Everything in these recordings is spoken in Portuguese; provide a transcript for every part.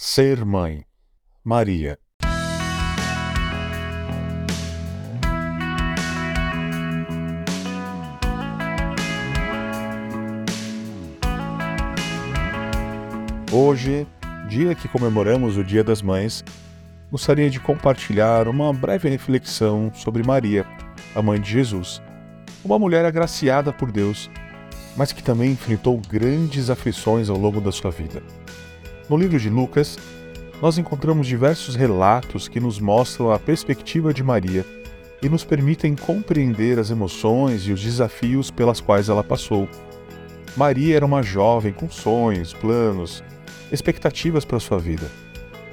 Ser mãe. Maria. Hoje, dia que comemoramos o Dia das Mães, gostaria de compartilhar uma breve reflexão sobre Maria, a mãe de Jesus, uma mulher agraciada por Deus, mas que também enfrentou grandes aflições ao longo da sua vida. No livro de Lucas, nós encontramos diversos relatos que nos mostram a perspectiva de Maria e nos permitem compreender as emoções e os desafios pelas quais ela passou. Maria era uma jovem com sonhos, planos, expectativas para sua vida.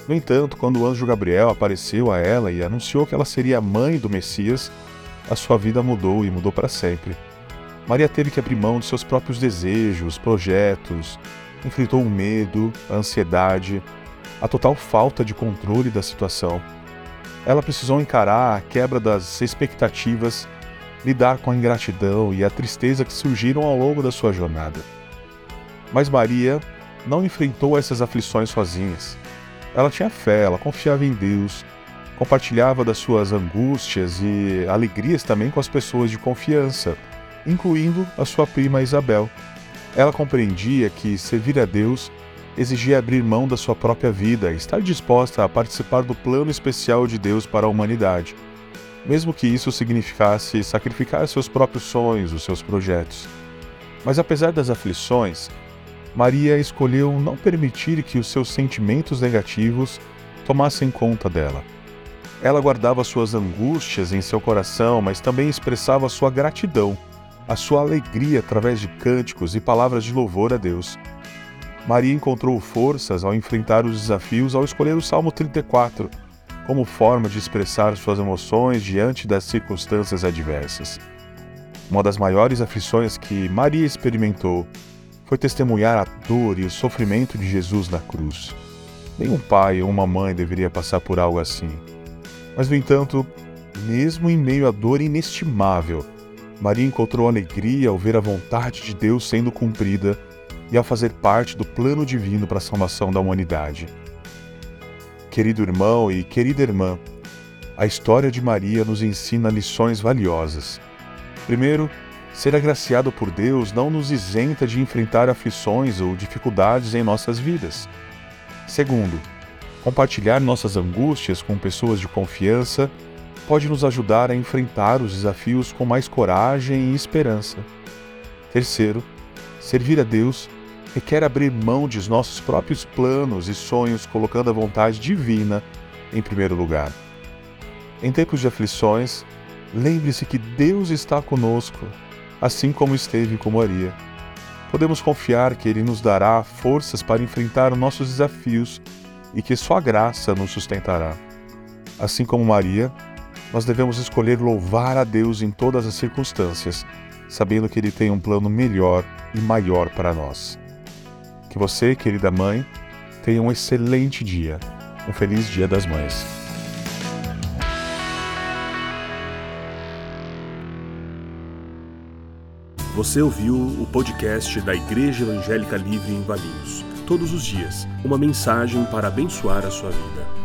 No entanto, quando o anjo Gabriel apareceu a ela e anunciou que ela seria a mãe do Messias, a sua vida mudou e mudou para sempre. Maria teve que abrir mão de seus próprios desejos, projetos, enfrentou o medo, a ansiedade, a total falta de controle da situação. Ela precisou encarar a quebra das expectativas, lidar com a ingratidão e a tristeza que surgiram ao longo da sua jornada. Mas Maria não enfrentou essas aflições sozinhas. Ela tinha fé, ela confiava em Deus, compartilhava das suas angústias e alegrias também com as pessoas de confiança, incluindo a sua prima Isabel. Ela compreendia que servir a Deus exigia abrir mão da sua própria vida e estar disposta a participar do plano especial de Deus para a humanidade, mesmo que isso significasse sacrificar seus próprios sonhos, os seus projetos. Mas apesar das aflições, Maria escolheu não permitir que os seus sentimentos negativos tomassem conta dela. Ela guardava suas angústias em seu coração, mas também expressava sua gratidão a sua alegria através de cânticos e palavras de louvor a Deus. Maria encontrou forças ao enfrentar os desafios ao escolher o Salmo 34 como forma de expressar suas emoções diante das circunstâncias adversas. Uma das maiores aflições que Maria experimentou foi testemunhar a dor e o sofrimento de Jesus na cruz. Nenhum pai ou uma mãe deveria passar por algo assim. Mas, no entanto, mesmo em meio à dor inestimável, Maria encontrou alegria ao ver a vontade de Deus sendo cumprida e ao fazer parte do plano divino para a salvação da humanidade. Querido irmão e querida irmã, a história de Maria nos ensina lições valiosas. Primeiro, ser agraciado por Deus não nos isenta de enfrentar aflições ou dificuldades em nossas vidas. Segundo, compartilhar nossas angústias com pessoas de confiança pode nos ajudar a enfrentar os desafios com mais coragem e esperança. Terceiro, servir a Deus requer abrir mão de nossos próprios planos e sonhos, colocando a vontade divina em primeiro lugar. Em tempos de aflições, lembre-se que Deus está conosco, assim como esteve com Maria. Podemos confiar que Ele nos dará forças para enfrentar nossos desafios e que Sua graça nos sustentará. Assim como Maria, nós devemos escolher louvar a Deus em todas as circunstâncias, sabendo que Ele tem um plano melhor e maior para nós. Que você, querida mãe, tenha um excelente dia. Um feliz Dia das Mães. Você ouviu o podcast da Igreja Evangélica Livre em Valinhos. Todos os dias, uma mensagem para abençoar a sua vida